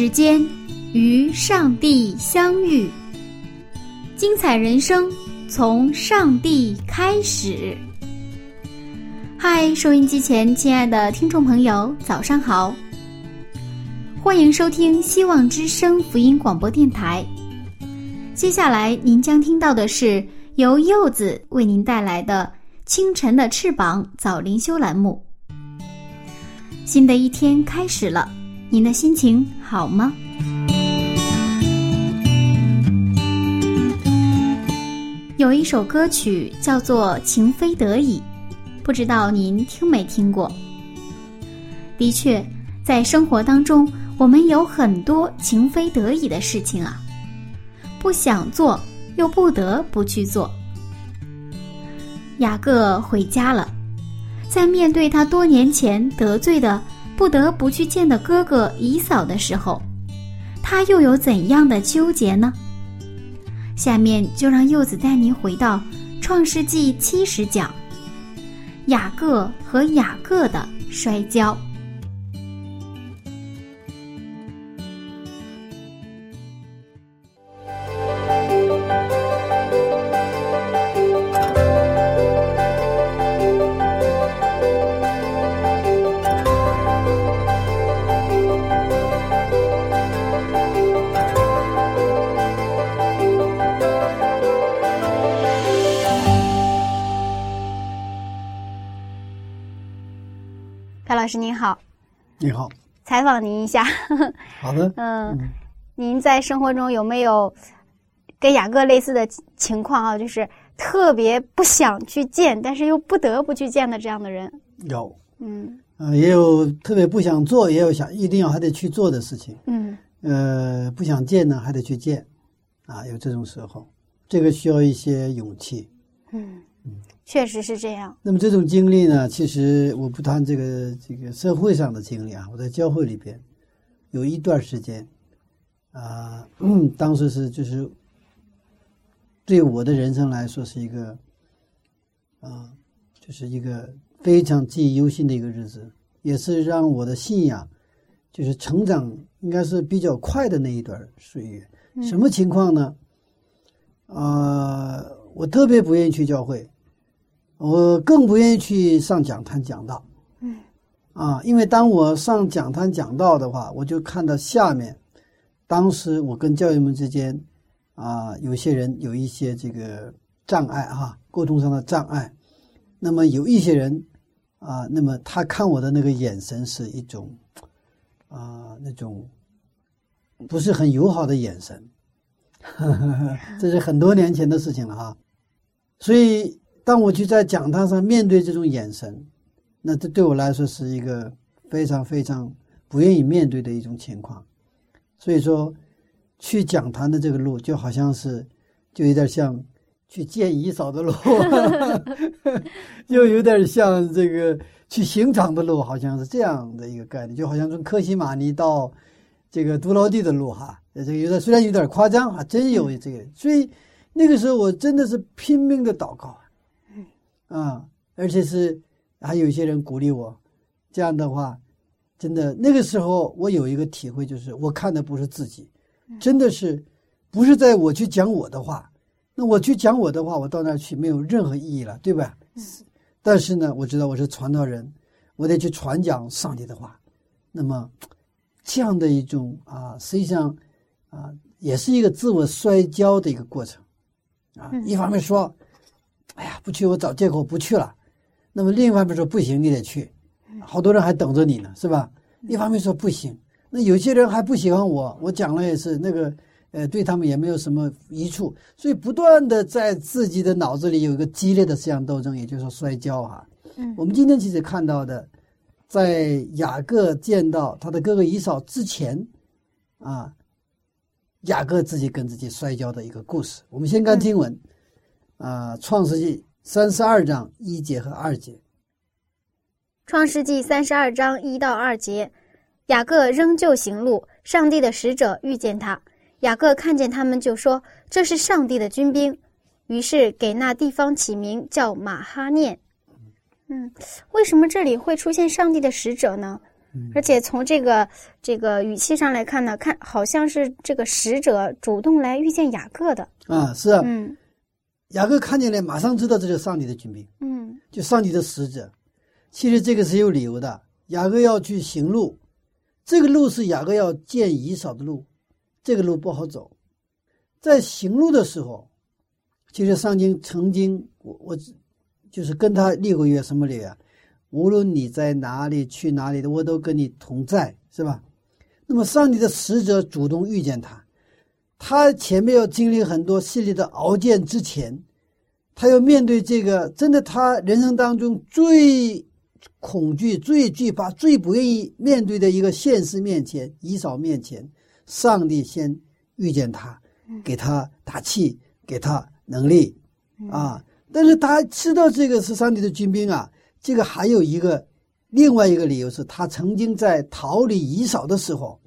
时间与上帝相遇，精彩人生从上帝开始。嗨，收音机前亲爱的听众朋友，早上好！欢迎收听希望之声福音广播电台。接下来您将听到的是由柚子为您带来的《清晨的翅膀》早灵修栏目。新的一天开始了，您的心情好吗？有一首歌曲叫做《情非得已》。不知道您听没听过？的确，在生活当中，我们有很多情非得已的事情啊，不想做又不得不去做。雅各回家了，在面对他多年前得罪的、不得不去见的哥哥姨嫂的时候，他又有怎样的纠结呢？下面就让柚子带您回到《创世纪》七十讲。雅各和雅各的摔跤。你好，采访您一下。好的，嗯，您在生活中有没有跟雅各类似的情况啊？就是特别不想去见，但是又不得不去见的这样的人？有，嗯，呃，也有特别不想做，也有想一定要还得去做的事情。嗯，呃，不想见呢，还得去见，啊，有这种时候，这个需要一些勇气。嗯。确实是这样。那么这种经历呢，其实我不谈这个这个社会上的经历啊，我在教会里边有一段时间，啊，嗯 当时是就是对我的人生来说是一个啊，就是一个非常记忆犹新的一个日子，也是让我的信仰就是成长应该是比较快的那一段岁月。什么情况呢？啊，我特别不愿意去教会。我更不愿意去上讲坛讲道，嗯，啊，因为当我上讲坛讲道的话，我就看到下面，当时我跟教友们之间，啊，有些人有一些这个障碍哈，沟通上的障碍，那么有一些人，啊，那么他看我的那个眼神是一种，啊，那种不是很友好的眼神，这是很多年前的事情了哈，所以。当我去在讲堂上面对这种眼神，那这对我来说是一个非常非常不愿意面对的一种情况。所以说，去讲坛的这个路就好像是，就有点像去见姨嫂的路，又有点像这个去刑场的路，好像是这样的一个概念，就好像从克西马尼到这个杜劳地的路哈。这个有点虽然有点夸张哈，真有这个。所以那个时候我真的是拼命的祷告。啊，而且是还有一些人鼓励我，这样的话，真的那个时候我有一个体会，就是我看的不是自己，真的是不是在我去讲我的话，那我去讲我的话，我到那儿去没有任何意义了，对吧？但是呢，我知道我是传道人，我得去传讲上帝的话，那么这样的一种啊，实际上啊，也是一个自我摔跤的一个过程啊，一方面说。哎呀，不去我找借口不去了。那么另一方面说不行，你得去，好多人还等着你呢，是吧？一方面说不行，那有些人还不喜欢我，我讲了也是那个呃，对他们也没有什么益处，所以不断的在自己的脑子里有一个激烈的思想斗争，也就是说摔跤哈。嗯我们今天其实看到的，在雅各见到他的哥哥以扫之前，啊，雅各自己跟自己摔跤的一个故事。我们先看经文，啊，《创世纪》三十二章一节和二节。创世纪三十二章一到二节，雅各仍旧行路，上帝的使者遇见他。雅各看见他们，就说：“这是上帝的军兵。”于是给那地方起名叫马哈念。嗯，为什么这里会出现上帝的使者呢？而且从这个这个语气上来看呢，看好像是这个使者主动来遇见雅各的。啊，是啊，嗯雅各看见了，马上知道这是上帝的军兵，嗯就上帝的使者。其实这个是有理由的，雅各要去行路，这个路是雅各要见以扫的路，这个路不好走。在行路的时候，其实上经曾经我我就是跟他立过约，什么约啊？无论你在哪里去哪里的，我都跟你同在，是吧？那么上帝的使者主动遇见他，他前面要经历很多系列的熬煎之前，他要面对这个真的他人生当中最恐惧、最惧怕、最不愿意面对的一个现实面前，以扫面前，上帝先遇见他，给他打气，给他能力啊。但是他知道这个是上帝的军兵啊，这个还有一个另外一个理由是他曾经在逃离以扫的时候，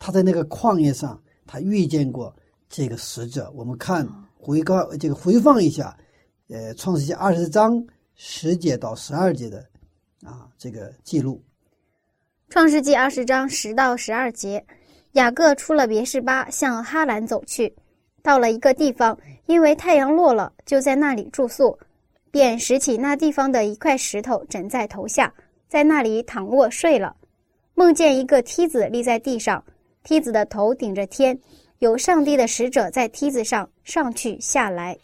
他在那个旷野上，他遇见过这个使者。我们看回高这个回放一下，呃，《创世纪二十章十节到十二节的啊这个记录。创世纪二十章十到十二节，雅各出了别是巴，向哈兰走去，到了一个地方，因为太阳落了，就在那里住宿，便拾起那地方的一块石头枕在头下，在那里躺卧睡了。梦见一个梯子立在地上，梯子的头顶着天，有上帝的使者在梯子上上去下来。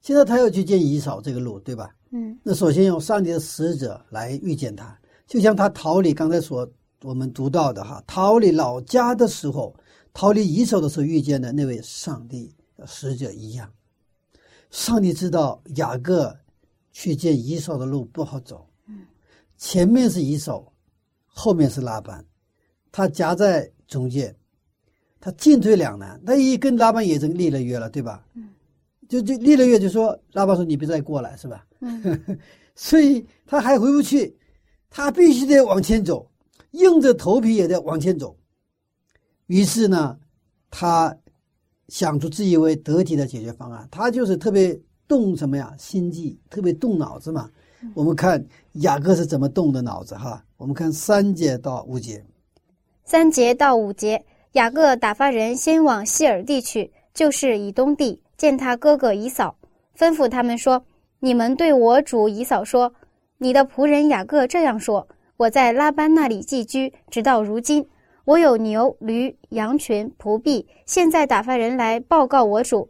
现在他要去见以扫这个路，对吧？嗯那首先用上帝的使者来遇见他，就像他逃离刚才所我们读到的哈，逃离老家的时候，逃离以扫的时候遇见的那位上帝的使者一样。上帝知道雅各去见以扫的路不好走，嗯前面是以扫，后面是拉班，他夹在中间，他进退两难。他一跟拉班也已经立了约了，对吧？嗯就就立了约，就说拉班说你别再过来，是吧？嗯 所以他还回不去，他必须得往前走，硬着头皮也得往前走。于是呢，他想出自以为得体的解决方案，他就是特别动什么呀，心计，特别动脑子嘛。我们看雅各是怎么动的脑子哈，我们看三节到五节，三节到五节，雅各打发人先往希尔地去，就是以东地，见他哥哥以扫，吩咐他们说：“你们对我主以扫说，你的仆人雅各这样说：我在拉班那里寄居，直到如今，我有牛、驴、羊群、仆婢，现在打发人来报告我主，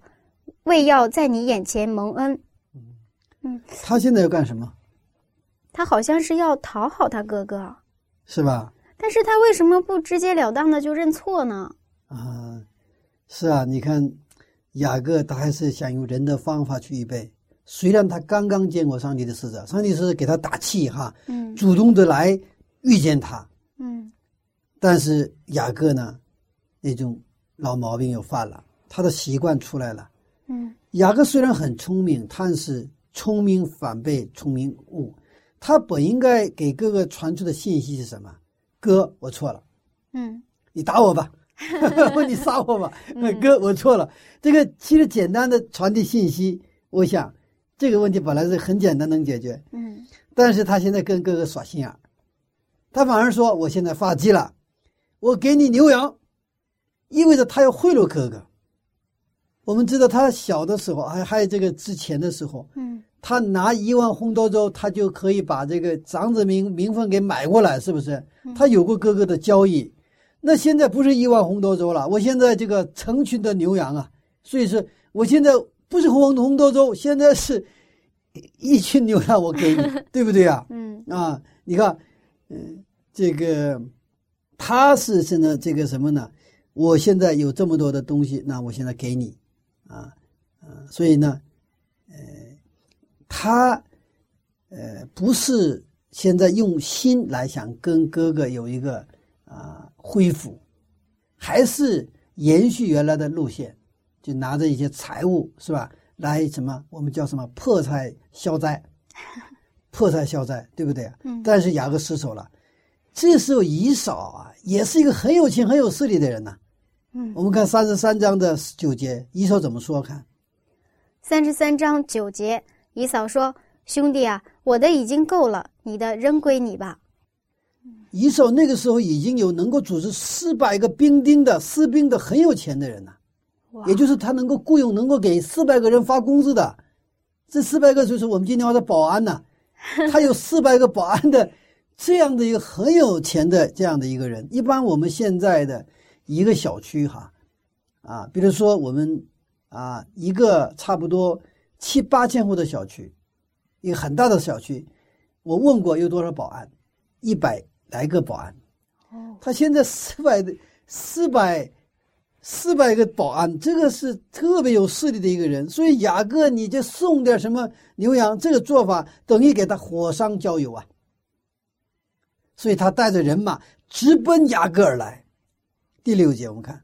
为要在你眼前蒙恩。他现在要干什么？他好像是要讨好他哥哥，是吧？但是他为什么不直截了当的就认错呢？啊，是啊，你看雅各他还是想用人的方法去预备。虽然他刚刚见过上帝的使者，上帝是给他打气哈，嗯主动的来遇见他，嗯但是雅各呢，那种老毛病又犯了，他的习惯出来了。嗯雅各虽然很聪明，但是聪明反被聪明误。他本应该给哥哥传出的信息是什么？哥，我错了。嗯你打我吧，或你杀我吧，哥，我错了。这个其实简单的传递信息，我想这个问题本来是很简单能解决，嗯但是他现在跟哥哥耍心眼儿，他反而说我现在发迹了，我给你牛羊，意味着他要贿赂哥哥。我们知道他小的时候，还还有这个之前的时候，嗯他拿一万红豆粥，他就可以把这个长子名名分给买过来，是不是？他有过哥哥的交易。那现在不是一万红豆粥了，我现在这个成群的牛羊啊，所以说我现在不是红红豆粥，现在是一群牛羊，我给你，对不对啊？嗯啊，你看，嗯、这个他是现在这个什么呢？我现在有这么多的东西，那我现在给你，啊，啊，所以呢，呃，他，呃，不是现在用心来想跟哥哥有一个啊恢复，还是延续原来的路线，就拿着一些财物是吧？来什么？我们叫什么？破财消灾，破财消灾，对不对？嗯。但是雅各失手了。这时候以扫啊，也是一个很有钱、很有势力的人呐。嗯。我们看三十三章的九节，以扫怎么说？看三十三章九节，以扫说：“兄弟啊，我的已经够了，你的扔归你吧。”以扫那个时候已经有能够组织四百个兵丁的士兵的很有钱的人呐。也就是他能够雇佣，能够给四百个人发工资的，这四百个就是我们今天话的保安呐。他有四百个保安的这样的一个很有钱的这样的一个人。一般我们现在的一个小区哈，啊，比如说我们啊一个差不多七八千户的小区，一个很大的小区，我问过有多少保安，一百来个保安。哦，他现在四百的四百。四百个保安，这个是特别有势力的一个人，所以雅各你就送点什么牛羊，这个做法等于给他火上浇油啊。所以他带着人马直奔雅各而来。第六节我们看，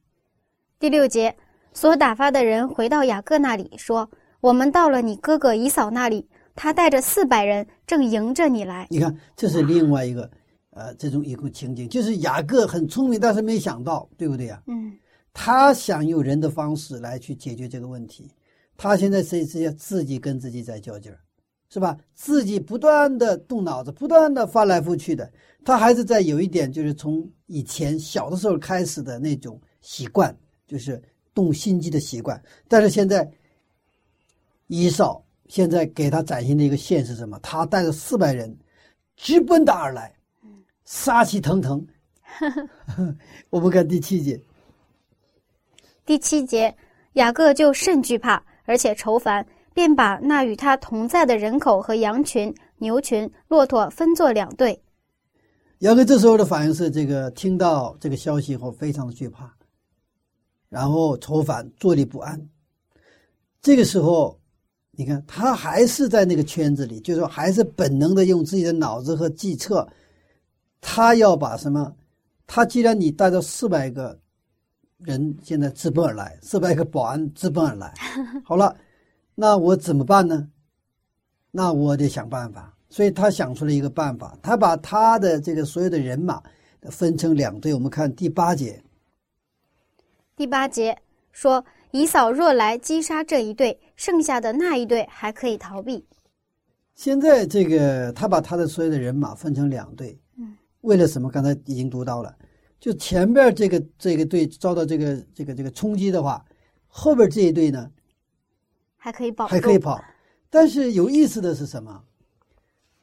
第六节所打发的人回到雅各那里说：“我们到了你哥哥姨嫂那里，他带着四百人正迎着你来。”你看，这是另外一个呃这种一个情景，就是雅各很聪明，但是没想到，对不对呀？嗯。他想用人的方式来去解决这个问题，他现在是是要自己跟自己在较劲儿，是吧？自己不断的动脑子，不断的翻来覆去的，他还是在有一点就是从以前小的时候开始的那种习惯，就是动心机的习惯。但是现在，伊少现在给他展现的一个现实是什么？他带着四百人直奔他而来，杀气腾腾。我们看第七节。第七节，雅各就甚惧怕，而且愁烦，便把那与他同在的人口和羊群、牛群、骆驼分作两队。雅各这时候的反应是：这个听到这个消息以后，非常的惧怕，然后愁烦，坐立不安。这个时候，你看他还是在那个圈子里，就是说还是本能的用自己的脑子和计策，他要把什么？他既然你带着四百个。人现在直奔而来，四百个保安直奔而来。好了，那我怎么办呢？那我得想办法。所以他想出了一个办法，他把他的这个所有的人马分成两队。我们看第八节。第八节说：“以扫若来击杀这一队，剩下的那一队还可以逃避。”现在这个他把他的所有的人马分成两队，嗯，为了什么？刚才已经读到了。就前边这个这个队遭到这个这个这个冲击的话，后边这一队呢还可以跑，还可以跑。但是有意思的是什么？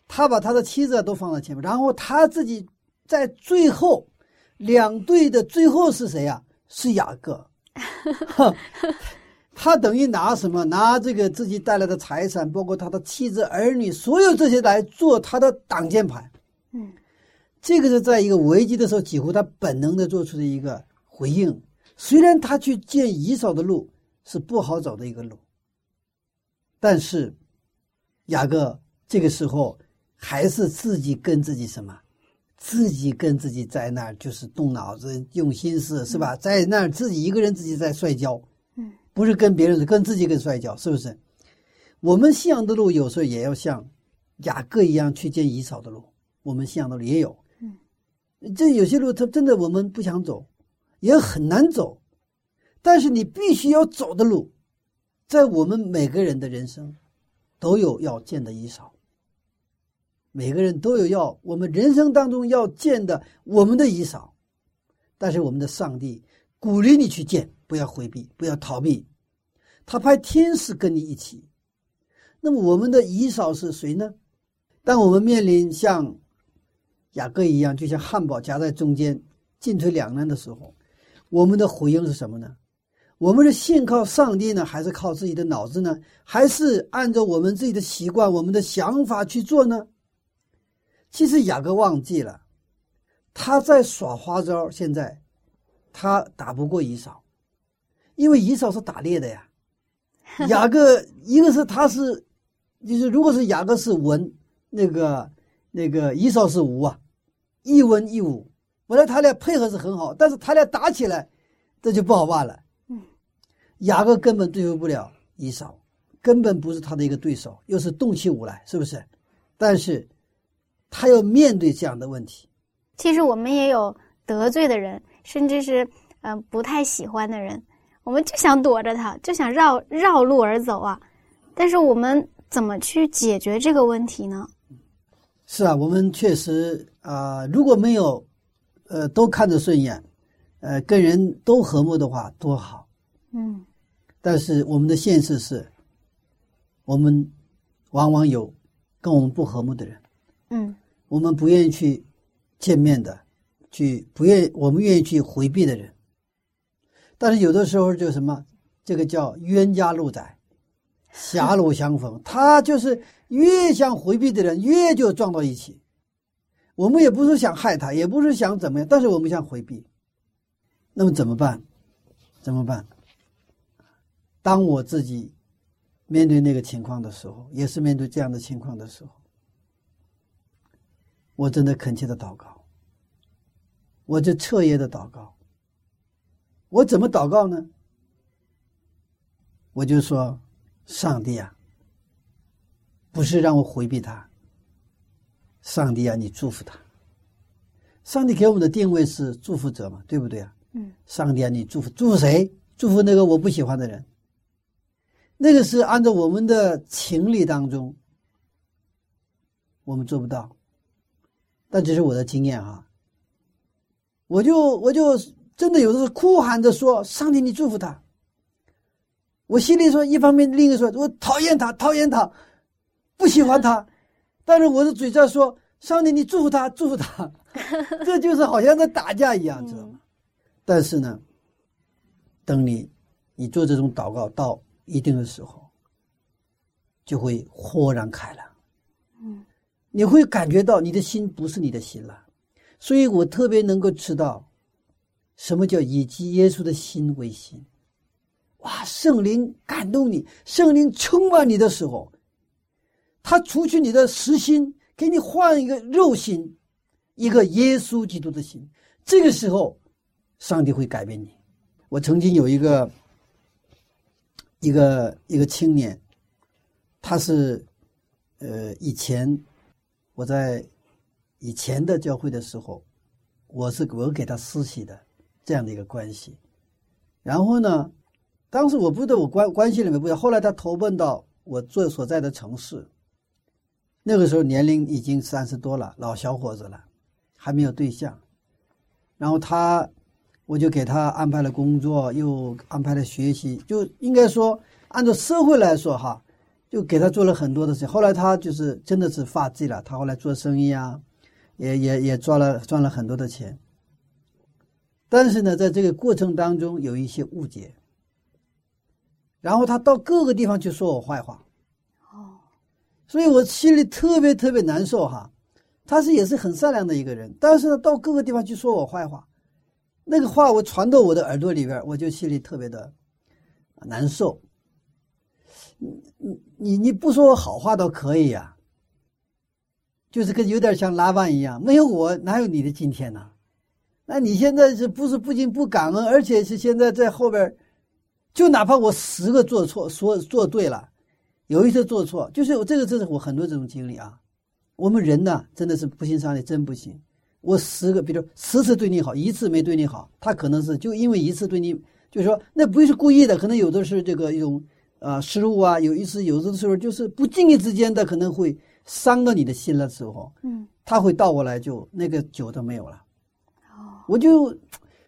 他把他的妻子都放在前面，然后他自己在最后两队的最后是谁呀？是雅各。他等于拿什么？拿这个自己带来的财产，包括他的妻子儿女，所有这些来做他的挡箭牌。嗯。这个是在一个危机的时候，几乎他本能的做出的一个回应。虽然他去见以扫的路是不好走的一个路，但是雅各这个时候还是自己跟自己什么，自己跟自己在那儿就是动脑子、用心思，是吧？在那儿自己一个人自己在摔跤，嗯，不是跟别人，是跟自己跟摔跤，是不是？我们信仰的路有时候也要像雅各一样去见以扫的路，我们信仰的路也有。嗯这有些路，它真的我们不想走，也很难走，但是你必须要走的路，在我们每个人的人生，都有要见的以扫。每个人都有要我们人生当中要见的我们的以扫，但是我们的上帝鼓励你去见，不要回避，不要逃避，他派天使跟你一起。那么我们的遗扫是谁呢？当我们面临像。雅各一样，就像汉堡夹在中间，进退两难的时候，我们的回应是什么呢？我们是信靠上帝呢，还是靠自己的脑子呢？还是按照我们自己的习惯、我们的想法去做呢？其实雅各忘记了，他在耍花招。现在，他打不过以扫，因为以扫是打猎的呀。雅各 一个是他是，就是如果是雅各是文，那个那个以扫是武啊，一文一武，本来他俩配合是很好，但是他俩打起来，这就不好办了。嗯，雅各根本对付不了以扫，根本不是他的一个对手，又是动起武来，是不是？但是，他要面对这样的问题。其实我们也有得罪的人，甚至是嗯、呃不太喜欢的人，我们就想躲着他，就想绕绕路而走啊。但是我们怎么去解决这个问题呢？是啊，我们确实啊、如果没有，呃，都看着顺眼，呃，跟人都和睦的话，多好。嗯但是我们的现实是，我们往往有跟我们不和睦的人，嗯我们不愿意去见面的，去不愿意我们愿意去回避的人。但是有的时候就什么，这个叫冤家路窄，狭路相逢。他就是越想回避的人，越就撞到一起。我们也不是想害他，也不是想怎么样，但是我们想回避。那么怎么办？怎么办？当我自己面对那个情况的时候，也是面对这样的情况的时候，我真的恳切的祷告，我就彻夜的祷告。我怎么祷告呢？我就说：“上帝啊，不是让我回避他，上帝啊，你祝福他。上帝给我们的定位是祝福者嘛，对不对啊？嗯上帝啊，你祝福祝福谁？祝福那个我不喜欢的人。那个是按照我们的情理当中，我们做不到。但这是我的经验啊。我就我就真的有的时候哭喊着说：“上帝，你祝福他。”我心里说，一方面，另一个说，我讨厌他，讨厌他，不喜欢他，但是我的嘴在说：“上帝，你祝福他，祝福他。”这就是好像在打架一样，知道吗？但是呢，等你你做这种祷告到一定的时候，就会豁然开朗。嗯你会感觉到你的心不是你的心了，所以我特别能够知道，什么叫以基耶稣的心为心。哇，圣灵感动你，圣灵充满你的时候，他除去你的实心，给你换一个肉心，一个耶稣基督的心。这个时候，上帝会改变你。我曾经有一个一个一个青年，他是呃以前我在以前的教会的时候，我是我给他施洗的这样的一个关系。然后呢，当时我不知道我关关系里面不知道，后来他投奔到我做所在的城市，那个时候年龄已经三十多了，老小伙子了，还没有对象。然后他，我就给他安排了工作，又安排了学习，就应该说按照社会来说哈，就给他做了很多的事情。后来他就是真的是发迹了，他后来做生意啊，也也也赚了赚了很多的钱。但是呢，在这个过程当中有一些误解，然后他到各个地方去说我坏话，哦所以我心里特别特别难受哈。他是也是很善良的一个人，但是呢，到各个地方去说我坏话，那个话我传到我的耳朵里边，我就心里特别的难受。你你你你不说我好话倒可以呀、就是跟有点像拉班一样，没有我哪有你的今天呢？那你现在是不是不仅不感恩，而且是现在在后边，就哪怕我十个做错，说做对了，有一次做错，就是我这个，这是我很多这种经历啊。我们人呢，真的是不信上帝，真不行。我十个，比如十次对你好，一次没对你好，他可能是就因为一次对你，就是说那不是故意的，可能有的是这个一种啊、呃失误啊，有一次有的时候就是不经意之间的，可能会伤到你的心了之后，嗯。他会倒过来就那个酒都没有了。哦。我就，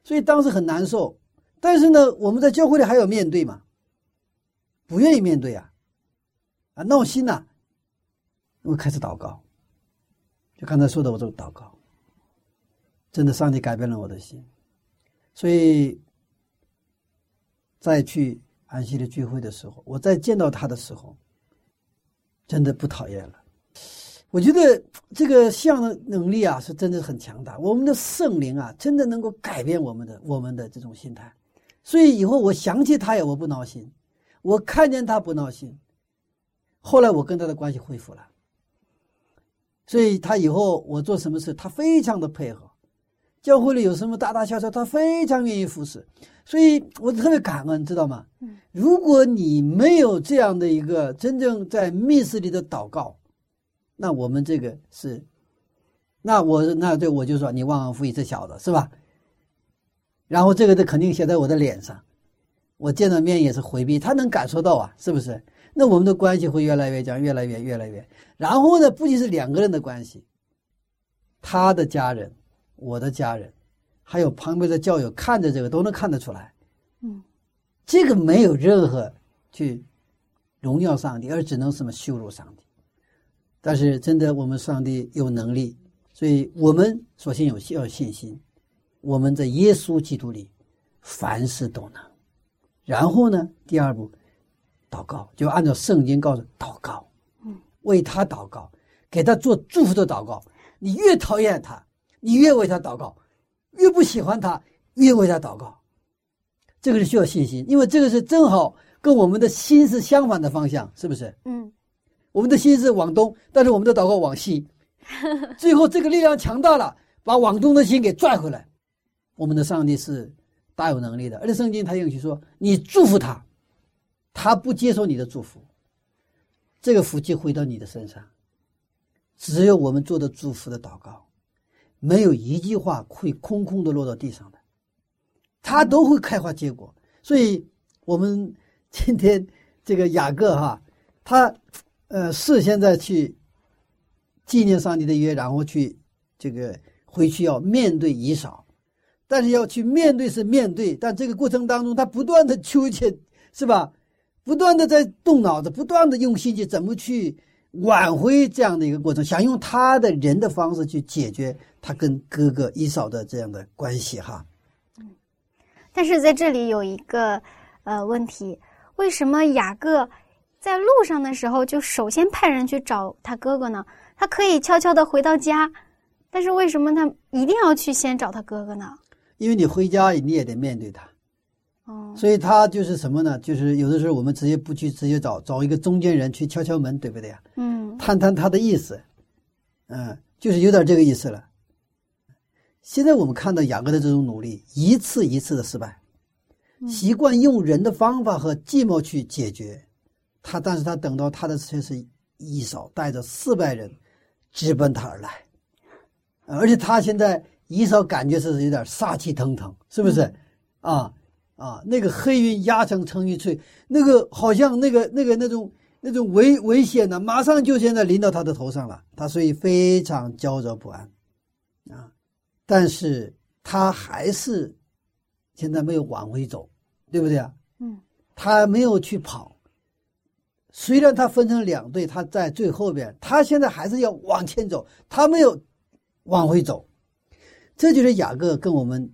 所以当时很难受。但是呢，我们在教会里还要面对嘛，不愿意面对啊，啊闹心呐、我开始祷告，就刚才说的我这个祷告，真的上帝改变了我的心，所以再去安息的聚会的时候，我再见到他的时候，真的不讨厌了。我觉得这个像的能力啊，是真的很强大。我们的圣灵啊，真的能够改变我们的我们的这种心态。所以以后我想起他也我不闹心，我看见他不闹心。后来我跟他的关系恢复了，所以他以后我做什么事，他非常的配合。教会里有什么大大小小，他非常愿意服侍。所以我特别感恩，知道吗？如果你没有这样的一个真正在密室里的祷告，那我们这个是，那我那对我就说你忘恩负义这小子是吧？然后这个的肯定写在我的脸上，我见到面也是回避，他能感受到啊，是不是？那我们的关系会越来越僵，越来越越来越。然后呢，不仅是两个人的关系，他的家人、我的家人，还有旁边的教友看着这个都能看得出来，嗯，这个没有任何去荣耀上帝，而只能什么羞辱上帝。但是真的，我们上帝有能力，所以我们首先有要信心。我们在耶稣基督里，凡事都能。然后呢，第二步，祷告，就按照圣经告诉祷告，嗯，为他祷告，给他做祝福的祷告。你越讨厌他，你越为他祷告；越不喜欢他，越为他祷告。这个是需要信心，因为这个是正好跟我们的心是相反的方向，是不是？嗯，我们的心是往东，但是我们的祷告往西。最后，这个力量强大了，把往东的心给拽回来。我们的上帝是大有能力的，而且圣经他允许说：“你祝福他，他不接受你的祝福，这个福气回到你的身上。只有我们做的祝福的祷告，没有一句话会空空的落到地上的，他都会开花结果。所以，我们今天这个雅各哈，他呃是现在去纪念上帝的约，然后去这个回去要面对以扫。”但是要去面对是面对，但这个过程当中，他不断的纠结，是吧？不断的在动脑子，不断的用心去怎么去挽回这样的一个过程，想用他的人的方式去解决他跟哥哥伊嫂的这样的关系，哈。嗯，但是在这里有一个呃问题，为什么雅各在路上的时候就首先派人去找他哥哥呢？他可以悄悄的回到家，但是为什么他一定要去先找他哥哥呢？因为你回家你也得面对他，哦，所以他就是什么呢？就是有的时候我们直接不去，直接找找一个中间人去敲敲门，对不对呀？嗯，探探他的意思，嗯，就是有点这个意思了。现在我们看到雅各的这种努力，一次一次的失败，习惯用人的方法和计谋去解决他，但是他等到他的却是一扫带着四百人直奔他而来，而且他现在。一扫感觉是有点杀气腾腾，是不是？啊啊，那个黑云压城城欲摧，那个好像那个那个那种那种危危险呢，马上就现在临到他的头上了，他所以非常焦灼不安啊。但是他还是现在没有往回走，对不对啊？嗯，他没有去跑，虽然他分成两队，他在最后边，他现在还是要往前走，他没有往回走。这就是雅各跟我们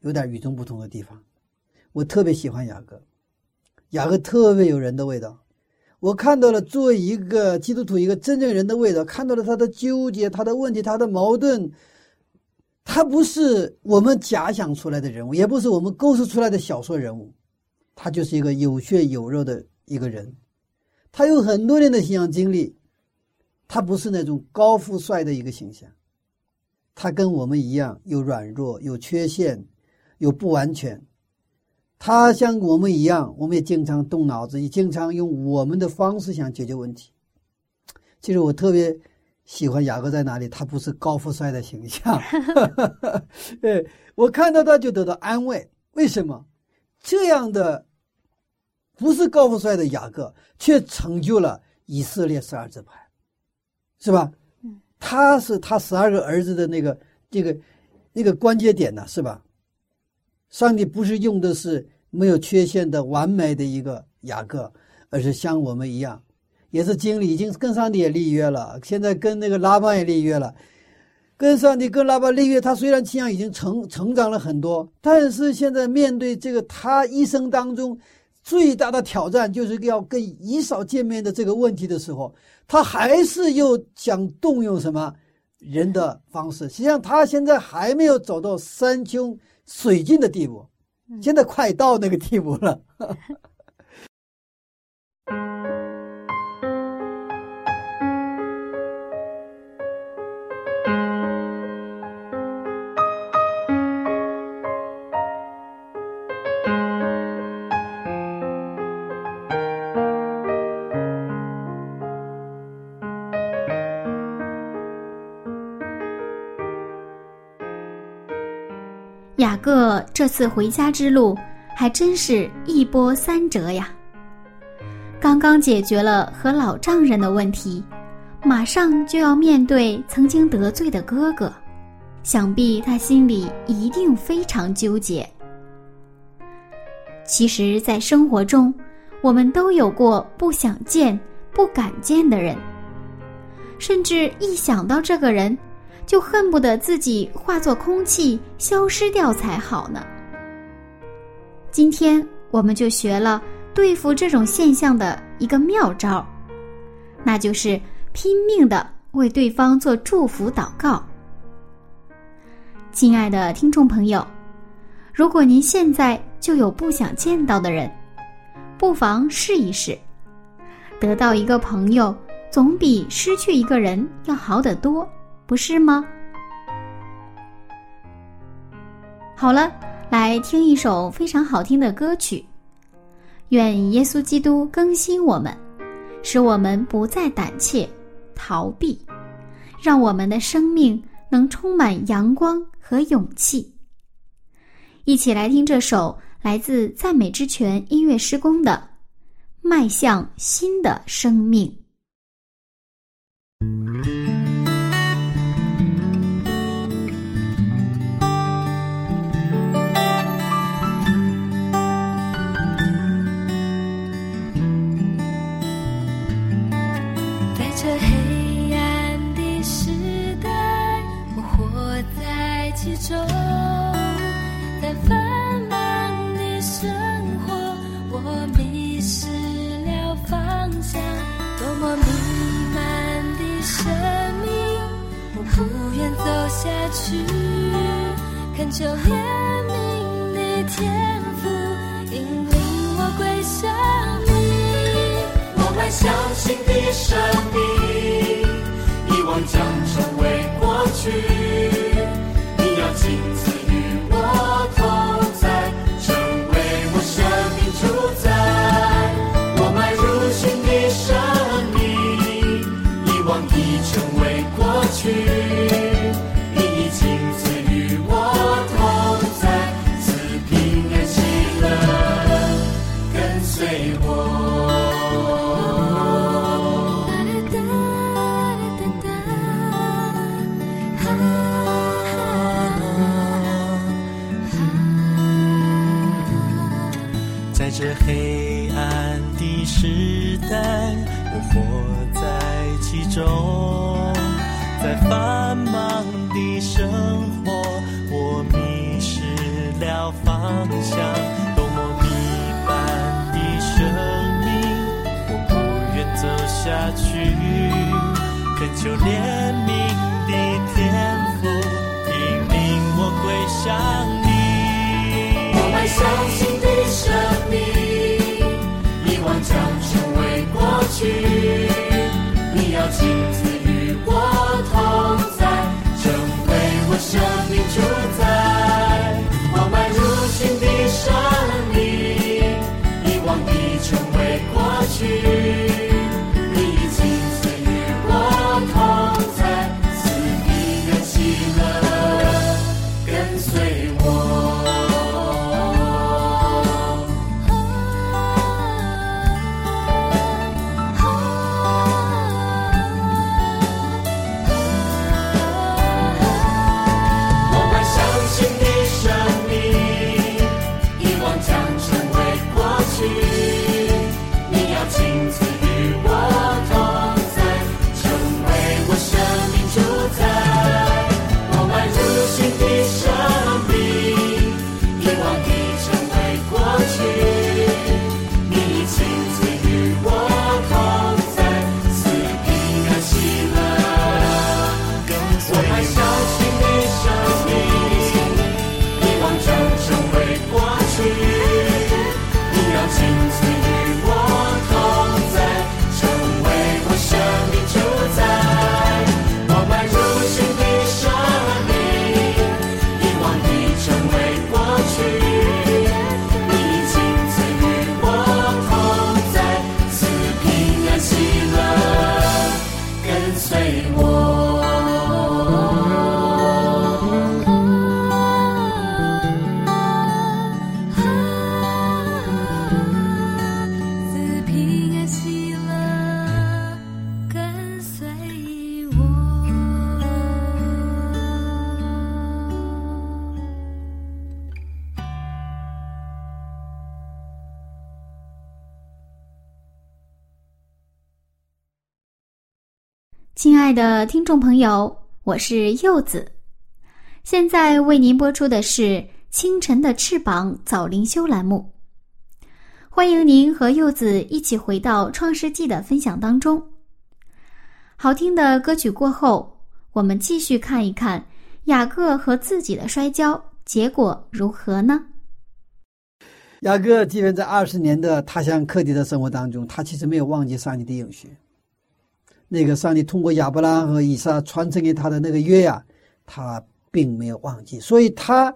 有点与众不同的地方。我特别喜欢雅各，雅各特别有人的味道。我看到了作为一个基督徒一个真正人的味道，看到了他的纠结、他的问题、他的矛盾。他不是我们假想出来的人物，也不是我们构思出来的小说人物，他就是一个有血有肉的一个人。他有很多年的信仰经历，他不是那种高富帅的一个形象。他跟我们一样，有软弱，有缺陷，有不完全。他像我们一样，我们也经常动脑子，也经常用我们的方式想解决问题。其实我特别喜欢雅各在哪里？他不是高富帅的形象，对我看到他就得到安慰。为什么？这样的不是高富帅的雅各，却成就了以色列十二支派，是吧？他是他十二个儿子的那个这个那个关节点呢，是吧？上帝不是用的是没有缺陷的完美的一个雅各，而是像我们一样，也是经历已经跟上帝也立约了，现在跟那个拉班也立约了，跟上帝跟拉巴立约。他虽然信仰已经成成长了很多，但是现在面对这个他一生当中最大的挑战就是要跟以扫见面的这个问题的时候，他还是又想动用什么人的方式。实际上，他现在还没有走到山穷水尽的地步，现在快到那个地步了。这次回家之路还真是一波三折呀！刚刚解决了和老丈人的问题，马上就要面对曾经得罪的哥哥，想必他心里一定非常纠结。其实，在生活中，我们都有过不想见、不敢见的人，甚至一想到这个人。就恨不得自己化作空气消失掉才好呢。今天我们就学了对付这种现象的一个妙招，那就是拼命的为对方做祝福祷告。亲爱的听众朋友，如果您现在就有不想见到的人，不妨试一试。得到一个朋友，总比失去一个人要好得多。不是吗？好了，来听一首非常好听的歌曲。愿耶稣基督更新我们，使我们不再胆怯、逃避，让我们的生命能充满阳光和勇气。一起来听这首来自赞美之泉音乐施工的《迈向新的生命》。走下去恳求怜悯的天赋，引领我归向你。我们相信的生命，遗忘将成为过去。你要亲自求怜悯的天赋，引领我归向你。我们相信。你要亲自与我同在，成为我生命主宰。我迈入新的生命，遗忘已成为过去。爱的听众朋友，我是柚子，现在为您播出的是《清晨的翅膀》早灵修栏目。欢迎您和柚子一起回到《创世纪》的分享当中。好听的歌曲过后，我们继续看一看雅各和自己的摔跤结果如何呢？雅各即便在二十年的他乡客地的生活当中，他其实没有忘记上帝的应许。那个上帝通过亚伯拉罕和以撒传承给他的那个约呀，他并没有忘记。所以他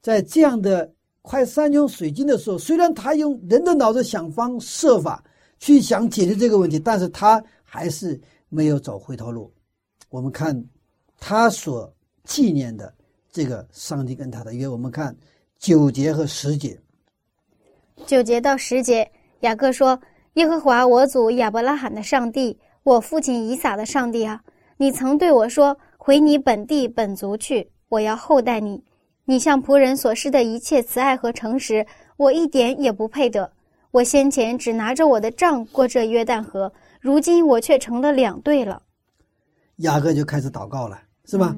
在这样的快山穷水尽的时候，虽然他用人的脑子想方设法去想解决这个问题，但是他还是没有走回头路。我们看他所纪念的这个上帝跟他的约，我们看九节和十节。九节到十节，雅各说：“耶和华我祖亚伯拉罕的上帝。”我父亲以撒的上帝啊，你曾对我说：“回你本地本族去，我要厚待你。你向仆人所施的一切慈爱和诚实，我一点也不配得。我先前只拿着我的杖过这约旦河，如今我却成了两队了。”雅各就开始祷告了，是吧？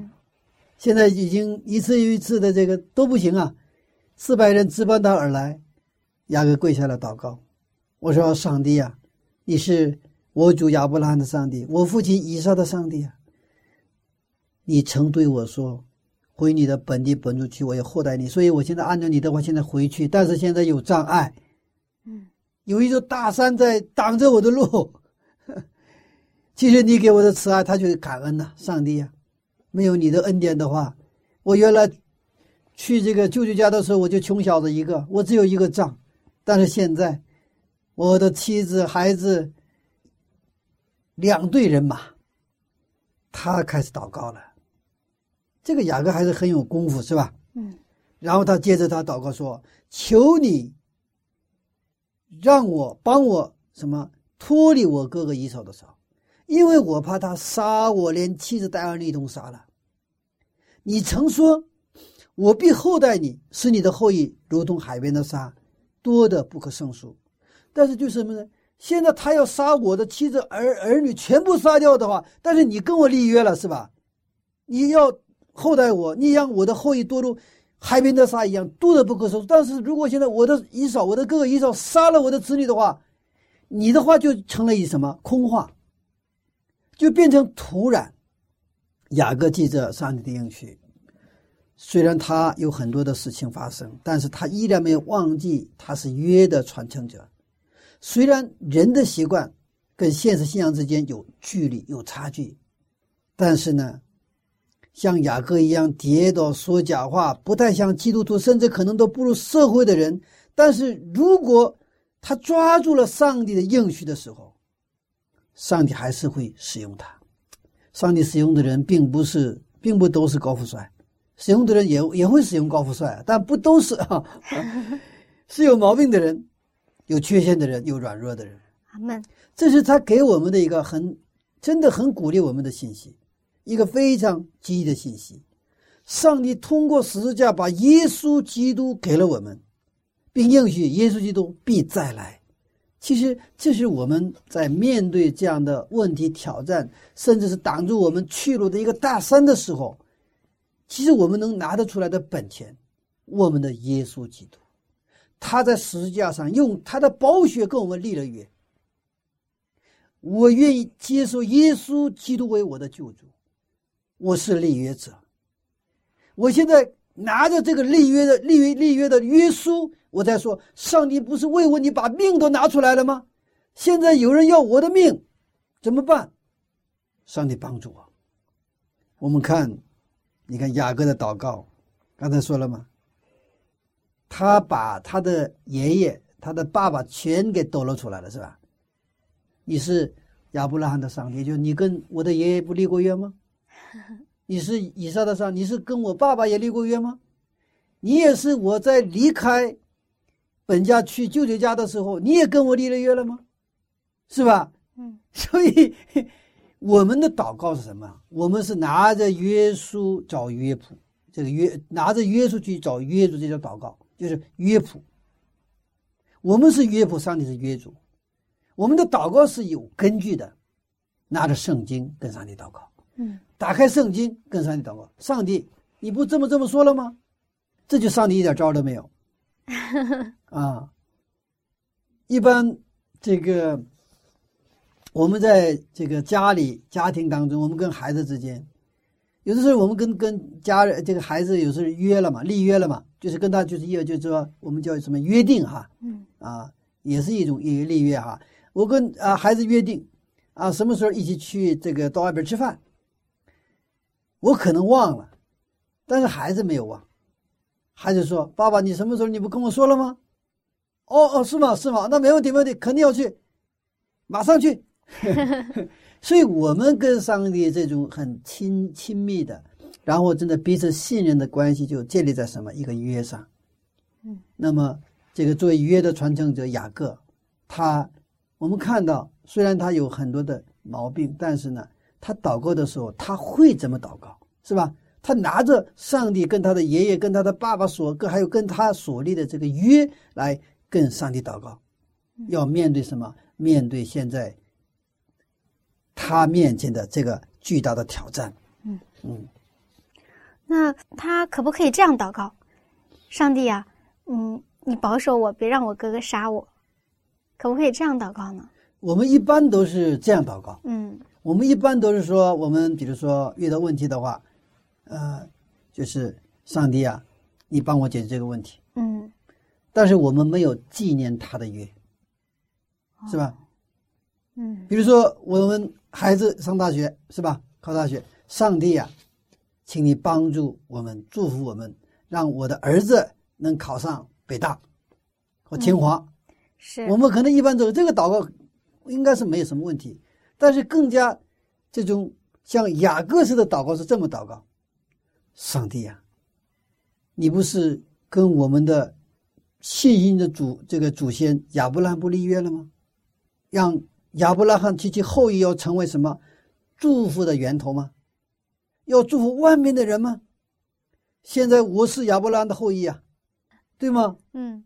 现在已经一次又一次的这个都不行啊，四百人直奔他而来，雅各跪下来祷告。我说：“上帝啊，你是。”我主亚伯拉罕的上帝，我父亲以撒的上帝啊！你曾对我说：“回你的本地本族去，我要厚待你。”所以，我现在按照你的话，现在回去。但是现在有障碍，嗯，有一座大山在挡着我的路。其实你给我的慈爱，他就是感恩呐，上帝呀！没有你的恩典的话，我原来去这个舅舅家的时候，我就穷小子一个，我只有一个账。但是现在，我的妻子、孩子。两队人马，他开始祷告了。这个雅各还是很有功夫，是吧？嗯。然后他接着他祷告说：“求你让我帮我什么脱离我哥哥一手的手，因为我怕他杀我，连妻子带儿女一同杀了。你曾说，我必厚待你，使你的后裔如同海边的沙，多的不可胜数。但是就是什么呢？”现在他要杀我的妻子儿儿女全部杀掉的话，但是你跟我立约了是吧？你要厚待我，你让我的后裔多如海边的沙一样多的不可收拾。但是如果现在我的姨嫂，我的哥哥姨嫂杀了我的子女的话，你的话就成了一什么空话，就变成土壤。雅各记着上帝的应许，虽然他有很多的事情发生，但是他依然没有忘记他是约的传承者。虽然人的习惯跟现实信仰之间有距离、有差距，但是呢，像雅各一样跌倒、说假话、不太像基督徒，甚至可能都步入社会的人，但是如果他抓住了上帝的应许的时候，上帝还是会使用他。上帝使用的人并不是，并不都是高富帅，使用的人也也会使用高富帅，但不都是啊，是有毛病的人。有缺陷的人，有软弱的人。阿门。这是他给我们的一个很，真的很鼓励我们的信息，一个非常积极的信息。上帝通过十字架把耶稣基督给了我们，并应许耶稣基督必再来。其实，这是我们在面对这样的问题、挑战，甚至是挡住我们去路的一个大山的时候，其实我们能拿得出来的本钱，我们的耶稣基督。他在十字架上用他的宝血跟我们立了约。我愿意接受耶稣基督为我的救主，我是立约者。我现在拿着这个立约的立约立约的约书，我在说：上帝不是为我你把命都拿出来了吗？现在有人要我的命，怎么办？上帝帮助我。我们看，你看雅各的祷告，刚才说了吗？他把他的爷爷、他的爸爸全给抖露出来了，是吧？你是亚伯拉罕的上帝，就你跟我的爷爷不立过约吗？你是以撒的上，你是跟我爸爸也立过约吗？你也是我在离开本家去舅舅家的时候，你也跟我立了约了吗？是吧？嗯。所以我们的祷告是什么？我们是拿着约书找约谱，这个约拿着约书去找约主，这叫祷告。就是约谱，我们是约谱，上帝是约主，我们的祷告是有根据的，拿着圣经跟上帝祷告，嗯打开圣经跟上帝祷告。上帝，你不这么这么说了吗？这就上帝一点招都没有 啊。一般这个我们在这个家里家庭当中，我们跟孩子之间，有的时候我们跟跟家人这个孩子有时候约了嘛，立约了嘛，就是跟他就是一个就是说我们叫什么约定哈嗯啊，也是一种一个立约哈。我跟啊孩子约定啊，什么时候一起去这个到外边吃饭。我可能忘了，但是孩子没有忘。孩子说：“爸爸，你什么时候你不跟我说了吗？”哦哦，是吗？是吗？那没问题，没问题，肯定要去，马上去。所以，我们跟上帝这种很亲亲密的，然后真的彼此信任的关系，就建立在什么一个约上。嗯，那么这个作为约的传承者雅各，他我们看到，虽然他有很多的毛病，但是呢，他祷告的时候，他会怎么祷告，是吧？他拿着上帝跟他的爷爷、跟他的爸爸所跟，还有跟他所立的这个约来跟上帝祷告，要面对什么？面对现在他面前的这个巨大的挑战。嗯嗯，那他可不可以这样祷告？上帝啊、嗯，你保守我，别让我哥哥杀我，可不可以这样祷告呢？我们一般都是这样祷告。嗯我们一般都是说，我们比如说遇到问题的话，呃，就是上帝啊，你帮我解决这个问题。嗯但是我们没有纪念他的约，是吧？嗯比如说我们孩子上大学，是吧？考大学，上帝啊，请你帮助我们，祝福我们，让我的儿子能考上北大或清华。是我们可能一般走这个祷告，应该是没有什么问题。但是更加这种像雅各式的祷告是这么祷告：上帝呀、你不是跟我们的信心的祖这个祖先亚伯拉罕不立约了吗？让亚伯拉罕及其后裔要成为什么祝福的源头吗？要祝福万民的人吗？现在我是亚伯拉罕的后裔啊，对吗？嗯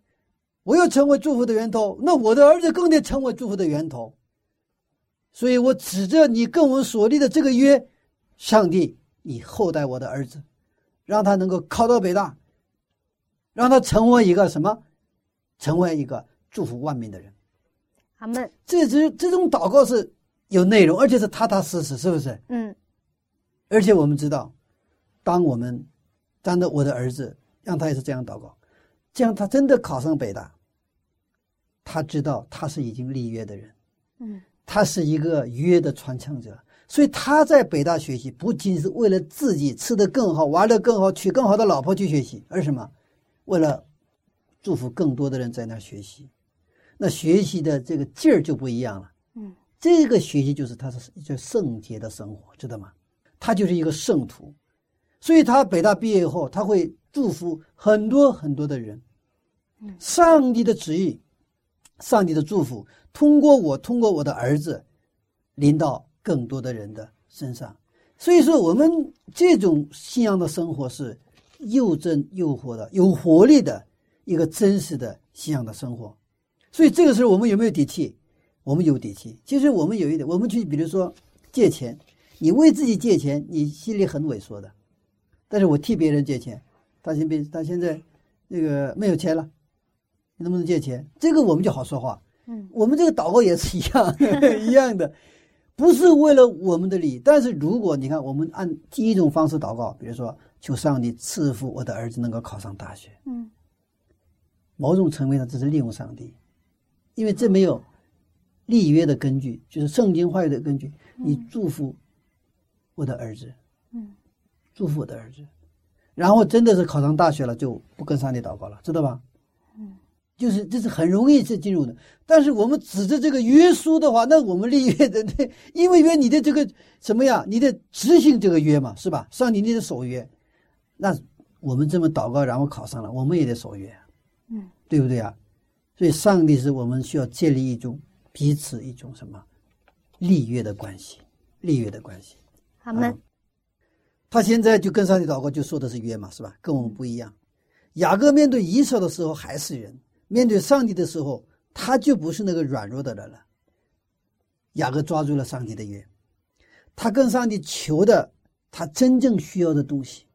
我要成为祝福的源头，那我的儿子更得成为祝福的源头。所以我指着你跟我们所立的这个约，上帝，你厚待我的儿子，让他能够考到北大，让他成为一个什么？成为一个祝福万民的人。阿门这只这种祷告是有内容，而且是踏踏实实，是不是？嗯而且我们知道，当我们当着我的儿子，让他也是这样祷告，这样他真的考上北大，他知道他是已经立约的人，嗯他是一个约的传承者，所以他在北大学习不仅是为了自己吃得更好、玩得更好、娶更好的老婆去学习，而什么？为了祝福更多的人在那儿学习，那学习的这个劲儿就不一样了。嗯这个学习就是他是叫圣洁的生活，知道吗？他就是一个圣徒，所以他北大毕业以后，他会祝福很多很多的人。嗯上帝的旨意，上帝的祝福，通过我，通过我的儿子，临到更多的人的身上。所以说，我们这种信仰的生活是又真又活的、有活力的一个真实的信仰的生活。所以这个时候，我们有没有底气？我们有底气。其实我们有一点，我们去比如说借钱，你为自己借钱，你心里很萎缩的。但是我替别人借钱，他现别他现在那个没有钱了，你能不能借钱？这个我们就好说话。嗯我们这个祷告也是一样 一样的，不是为了我们的利益。但是如果你看，我们按第一种方式祷告，比如说求上帝赐福我的儿子能够考上大学，嗯某种层面上这是利用上帝，因为这没有立约的根据，就是圣经话语的根据。你祝福我的儿子，嗯祝福我的儿子，然后真的是考上大学了，就不跟上帝祷告了，知道吧？嗯，就是这是很容易是进入的。但是我们指着这个约书的话，那我们立约的，对，因为约你的这个什么呀？你得执行这个约嘛，是吧？上帝你得守约，那我们这么祷告，然后考上了，我们也得守约，嗯对不对啊？所以上帝是我们需要建立一种彼此一种什么立约的关系，立约的关系。阿门嗯他现在就跟上帝祷告，就说的是约嘛，是吧？跟我们不一样。雅各面对以扫的时候还是人，面对上帝的时候，他就不是那个软弱的人了。雅各抓住了上帝的约，他跟上帝求的他真正需要的东西，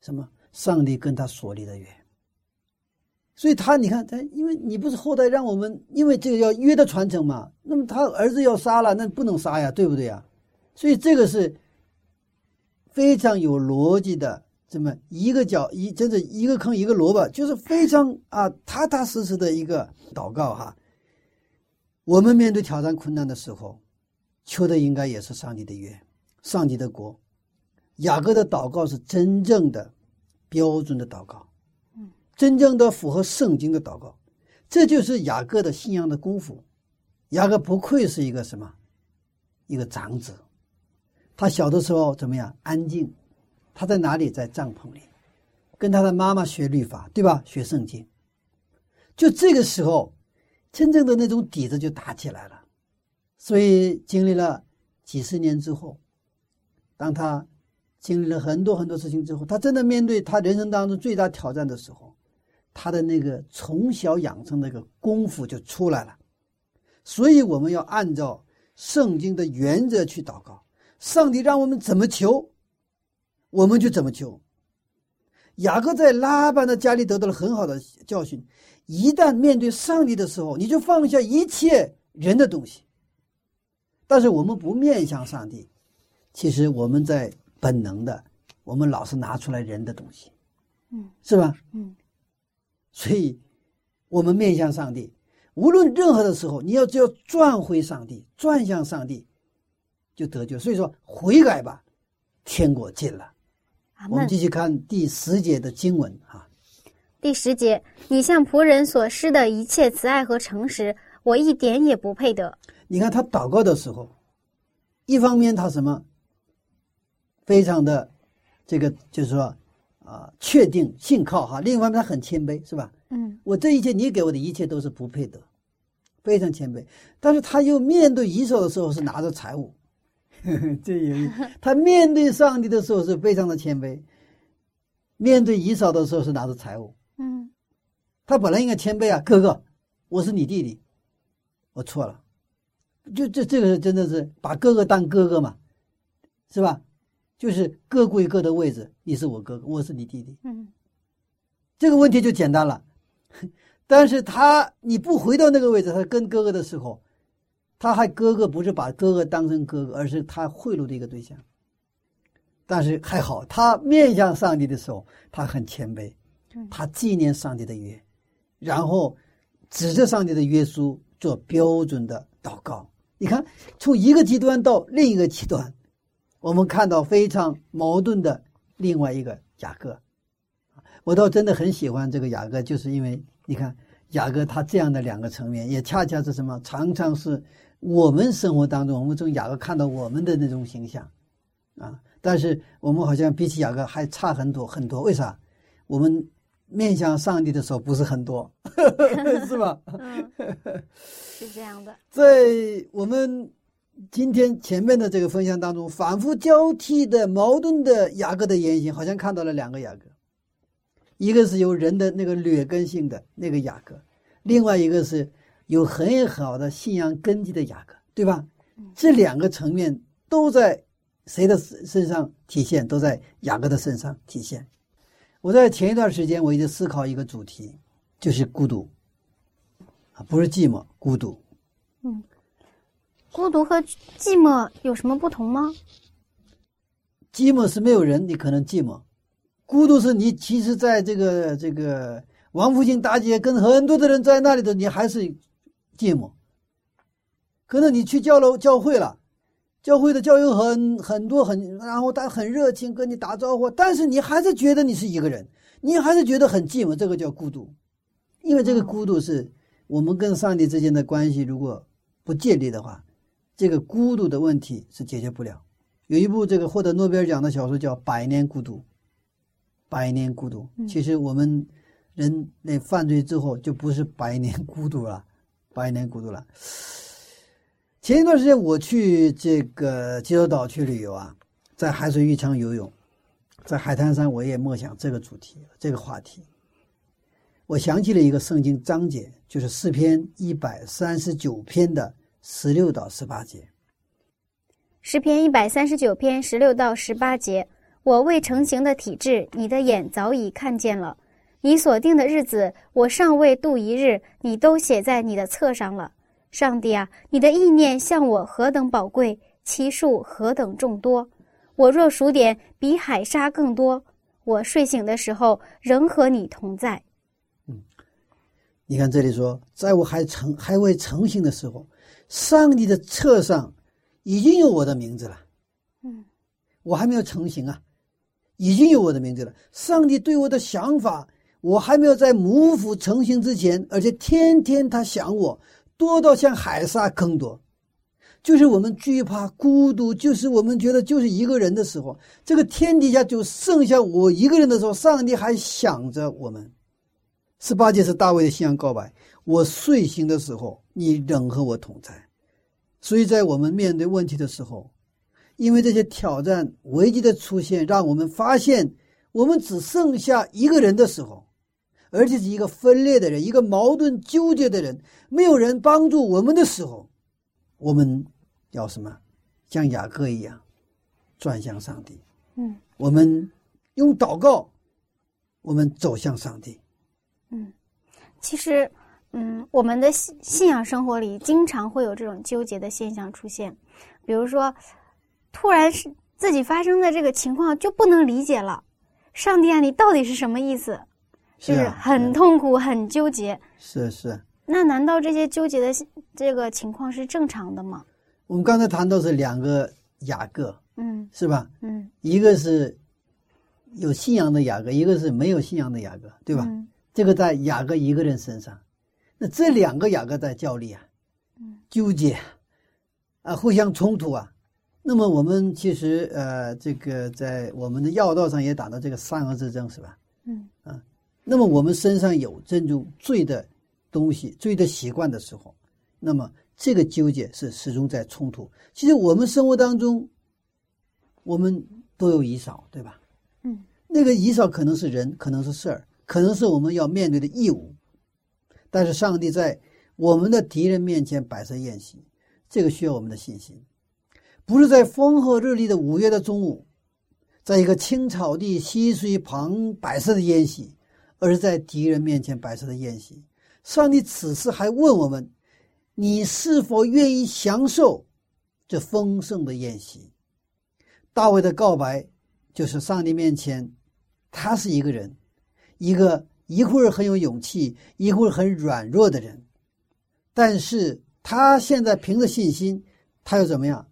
什么？上帝跟他所立的约。所以他你看他，因为你不是后代让我们，因为这个要约的传承嘛，那么他儿子要杀了，那不能杀呀，对不对呀？所以这个是非常有逻辑的，这么一个脚一，真是一个坑一个萝卜，就是非常啊踏踏实实的一个祷告哈。我们面对挑战困难的时候，求的应该也是上帝的约，上帝的国。雅各的祷告是真正的标准的祷告。真正的符合圣经的祷告，这就是雅各的信仰的功夫。雅各不愧是一个什么？一个长子。他小的时候怎么样？安静。他在哪里？在帐篷里，跟他的妈妈学律法，对吧？学圣经。就这个时候，真正的那种底子就打起来了。所以经历了几十年之后，当他经历了很多很多事情之后，他真的面对他人生当中最大挑战的时候。他的那个从小养成那个功夫就出来了，所以我们要按照圣经的原则去祷告。上帝让我们怎么求，我们就怎么求。雅各在拉班的家里得到了很好的教训：一旦面对上帝的时候，你就放下一切人的东西。但是我们不面向上帝，其实我们在本能的，我们老是拿出来人的东西，嗯，是吧？嗯。所以，我们面向上帝，无论任何的时候，你要只要转回上帝，转向上帝，就得救。所以说，悔改吧，天国近了。我们继续看第十节的经文啊。第十节，你向仆人所施的一切慈爱和诚实，我一点也不配得。你看他祷告的时候，一方面他什么，非常的这个，就是说。啊，确定信靠哈。另一方面，他很谦卑，是吧？嗯，我这一切，你给我的一切都是不配得，非常谦卑。但是他又面对以手的时候是拿着财物，这有 他面对上帝的时候是非常的谦卑，面对以扫的时候是拿着财物。嗯，他本来应该谦卑啊，哥哥，我是你弟弟，我错了，就这这个是真的是把哥哥当哥哥嘛，是吧？就是各归各的位置，你是我哥哥，我是你弟弟。嗯，这个问题就简单了。但是他你不回到那个位置，他跟哥哥的时候，他还哥哥不是把哥哥当成哥哥，而是他贿赂的一个对象。但是还好，他面向上帝的时候，他很谦卑，他纪念上帝的约，然后指着上帝的约书做标准的祷告。你看，从一个极端到另一个极端。我们看到非常矛盾的另外一个雅各，我倒真的很喜欢这个雅各，就是因为你看雅各他这样的两个层面，也恰恰是什么？常常是我们生活当中，我们从雅各看到我们的那种形象啊。但是我们好像比起雅各还差很多很多。为啥？我们面向上帝的时候不是很多，是吧？是这样的，在我们。今天前面的这个分享当中，反复交替的矛盾的雅各的言行，好像看到了两个雅各，一个是有人的那个劣根性的那个雅各，另外一个是有很好的信仰根基的雅各，对吧？这两个层面都在谁的身上体现？都在雅各的身上体现。我在前一段时间，我一直思考一个主题，就是孤独啊，不是寂寞，孤独。嗯。孤独和寂寞有什么不同吗？寂寞是没有人，你可能寂寞；孤独是你其实在这个这个王府井大街跟很多的人在那里头，你还是寂寞。可能你去教楼教会了，教会的教友很很多很，然后他很热情跟你打招呼，但是你还是觉得你是一个人，你还是觉得很寂寞，这个叫孤独。因为这个孤独是我们跟上帝之间的关系如果不建立的话。这个孤独的问题是解决不了。有一部这个获得诺贝尔奖的小说叫《百年孤独》，百年孤独。其实我们人类犯罪之后就不是百年孤独了，百年孤独了。前一段时间我去这个济州岛去旅游啊，在海水浴场游泳，在海滩上我也默想这个主题，这个话题。我想起了一个圣经章节，就是诗篇一百三十九篇的。十六到十八节，诗篇一百三十九篇十六到十八节：我未成形的体质，你的眼早已看见了；你所定的日子，我尚未度一日，你都写在你的册上了。上帝啊，你的意念向我何等宝贵，其数何等众多！我若数点，比海沙更多。我睡醒的时候，仍和你同在。嗯你看这里说，在我还成还未成型的时候，上帝的册上已经有我的名字了。嗯，我还没有成型啊，已经有我的名字了。上帝对我的想法，我还没有在母腹成型之前，而且天天他想我，多到像海沙更多。就是我们惧怕孤独，就是我们觉得就是一个人的时候，这个天底下就剩下我一个人的时候，上帝还想着我们。十八节是大卫的信仰告白。我睡醒的时候，你仍和我同在。所以在我们面对问题的时候，因为这些挑战、危机的出现，让我们发现我们只剩下一个人的时候，而且是一个分裂的人，一个矛盾纠结的人，没有人帮助我们的时候，我们要什么？像雅各一样，转向上帝。嗯，我们用祷告，我们走向上帝。嗯，其实，嗯，我们的信信仰生活里经常会有这种纠结的现象出现，比如说，突然是自己发生的这个情况就不能理解了，上帝啊，你到底是什么意思？就是啊很痛苦、很纠结。是是。那难道这些纠结的这个情况是正常的吗？我们刚才谈到是两个雅各，嗯是吧？嗯，一个是有信仰的雅各，一个是没有信仰的雅各，对吧？嗯这个在雅各一个人身上，那这两个雅各在较力啊，嗯纠结啊，互相冲突啊。那么我们其实呃，这个在我们的要道上也打到这个善恶之争，是吧？嗯啊那么我们身上有这种罪的东西、罪的习惯的时候，那么这个纠结是始终在冲突。其实我们生活当中，我们都有遗少，对吧？嗯那个遗少可能是人，可能是事儿，可能是我们要面对的义务。但是上帝在我们的敌人面前摆设宴席，这个需要我们的信心，不是在风和日丽的五月的中午，在一个青草地溪水旁摆设的宴席，而是在敌人面前摆设的宴席。上帝此时还问我们：你是否愿意享受这丰盛的宴席？大卫的告白就是上帝面前，他是一个人，一个一会儿很有勇气，一会儿很软弱的人，但是他现在凭着信心，他又怎么样？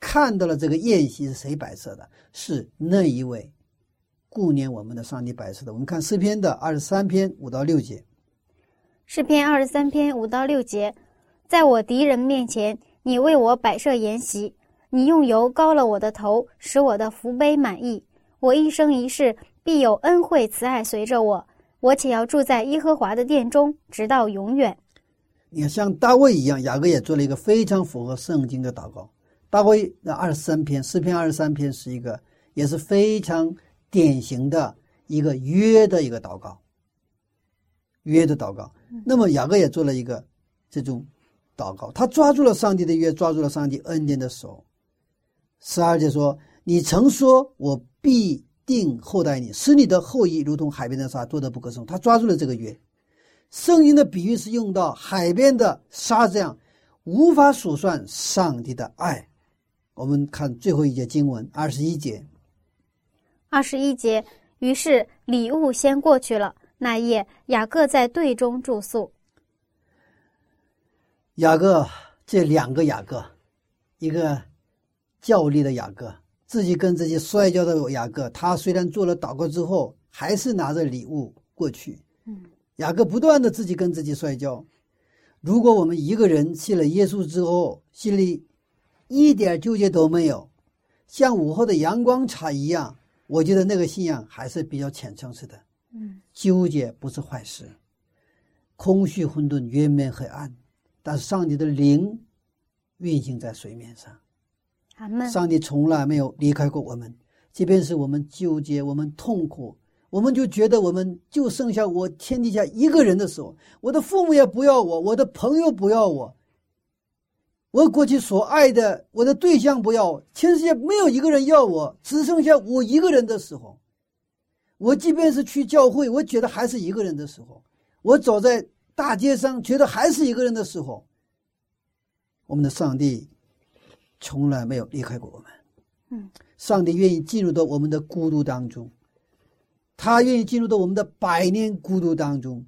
看到了这个宴席是谁摆设的？是那一位顾念我们的上帝摆设的。我们看诗篇的二十三篇五到六节。诗篇二十三篇五到六节，在我敌人面前，你为我摆设筵席，你用油膏了我的头，使我的福杯满溢。我一生一世必有恩惠慈爱随着我，我且要住在耶和华的殿中，直到永远。你看，像大卫一样，雅各也做了一个非常符合圣经的祷告。大卫那二十三篇诗篇二十三篇是一个也是非常典型的一个约的一个祷告，约的祷告。那么雅各也做了一个这种祷告，他抓住了上帝的约，抓住了上帝恩典的手。十二节说：“你曾说我必定后代你，使你的后裔如同海边的沙，多得不可胜。”他抓住了这个约。圣经的比喻是用到海边的沙这样，无法数算上帝的爱。我们看最后一节经文，二十一节。二十一节，于是礼物先过去了。那夜，雅各在队中住宿。雅各这两个雅各，一个教力的雅各，自己跟自己摔跤的雅各，他虽然做了祷告之后，还是拿着礼物过去。嗯，雅各不断的自己跟自己摔跤。如果我们一个人信了耶稣之后，心里一点纠结都没有，像午后的阳光茶一样，我觉得那个信仰还是比较浅层次的。嗯，纠结不是坏事，空虚混沌，渊面黑暗，但是上帝的灵运行在水面上。上帝从来没有离开过我们，即便是我们纠结，我们痛苦，我们就觉得我们就剩下我天底下一个人的时候，我的父母也不要我，我的朋友不要我，我过去所爱的我的对象不要我，全世界没有一个人要我，只剩下我一个人的时候，我即便是去教会，我觉得还是一个人的时候，我走在大街上，觉得还是一个人的时候，我们的上帝从来没有离开过我们。嗯，上帝愿意进入到我们的孤独当中，他愿意进入到我们的百年孤独当中，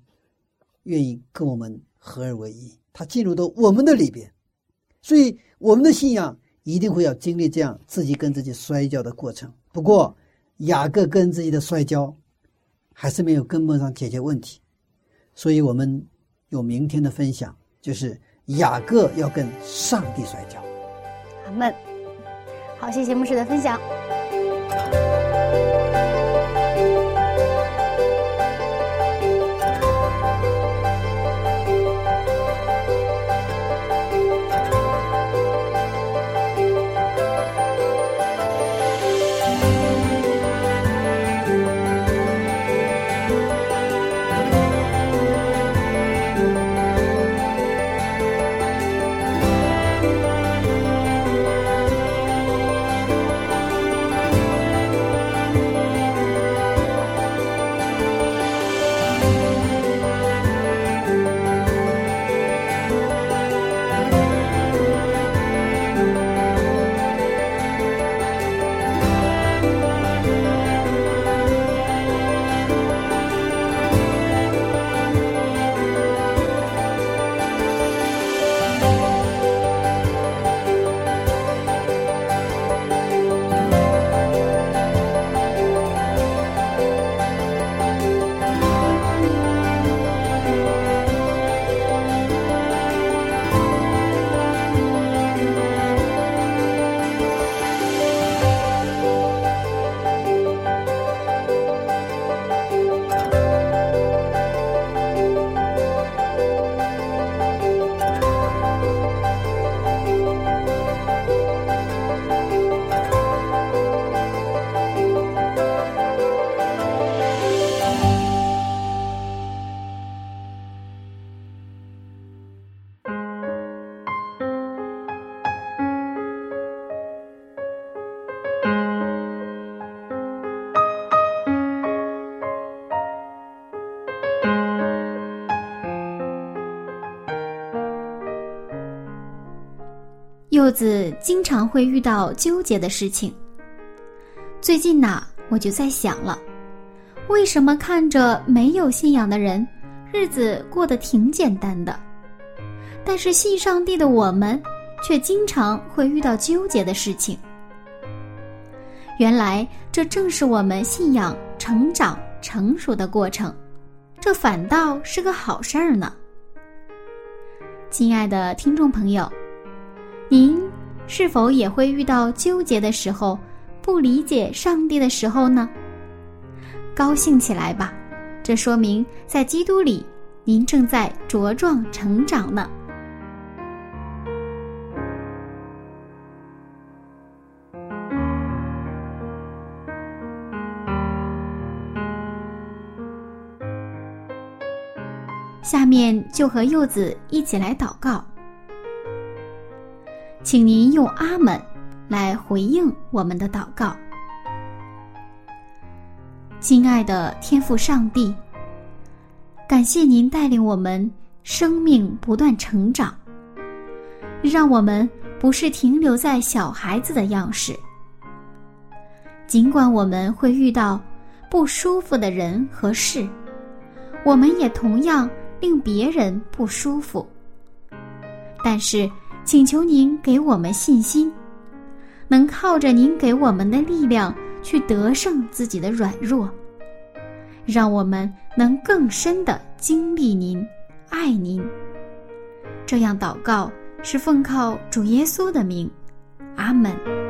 愿意跟我们合而为一。他进入到我们的里边，所以我们的信仰一定会要经历这样自己跟自己摔跤的过程。不过，雅各跟自己的摔跤还是没有根本上解决问题，所以我们有明天的分享，就是雅各要跟上帝摔跤。们。好，谢谢牧师的分享。子经常会遇到纠结的事情。最近呐，我就在想了，为什么看着没有信仰的人，日子过得挺简单的，但是信上帝的我们，却经常会遇到纠结的事情？原来这正是我们信仰成长成熟的过程，这反倒是个好事儿呢。亲爱的听众朋友。您是否也会遇到纠结的时候，不理解上帝的时候呢？高兴起来吧，这说明在基督里，您正在茁壮成长呢。下面就和柚子一起来祷告。请您用“阿门”来回应我们的祷告，亲爱的天父上帝，感谢您带领我们生命不断成长，让我们不是停留在小孩子的样式。尽管我们会遇到不舒服的人和事，我们也同样令别人不舒服，但是。请求您给我们信心，能靠着您给我们的力量去得胜自己的软弱，让我们能更深的经历您、爱您。这样祷告是奉靠主耶稣的名，阿门。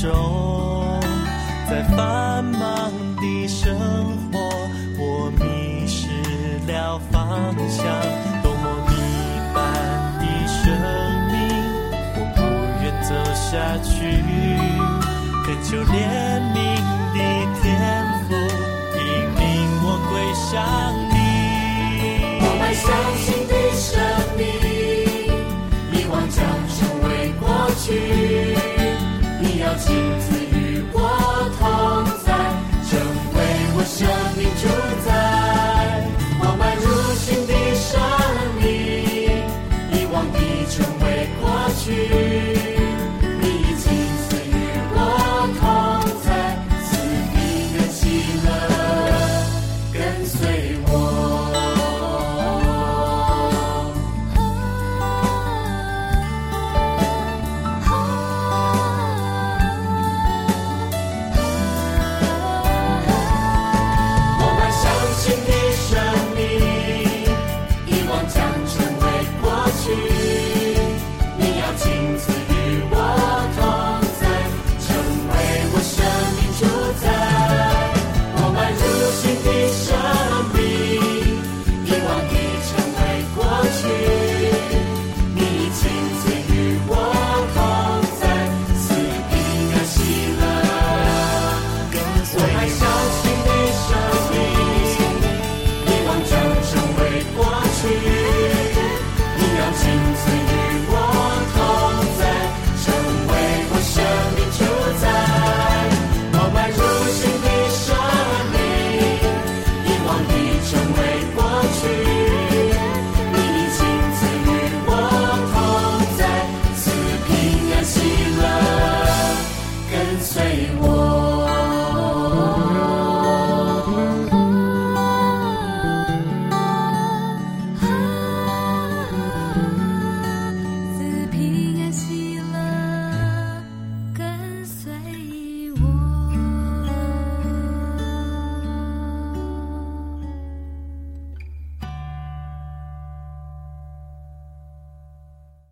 手，在繁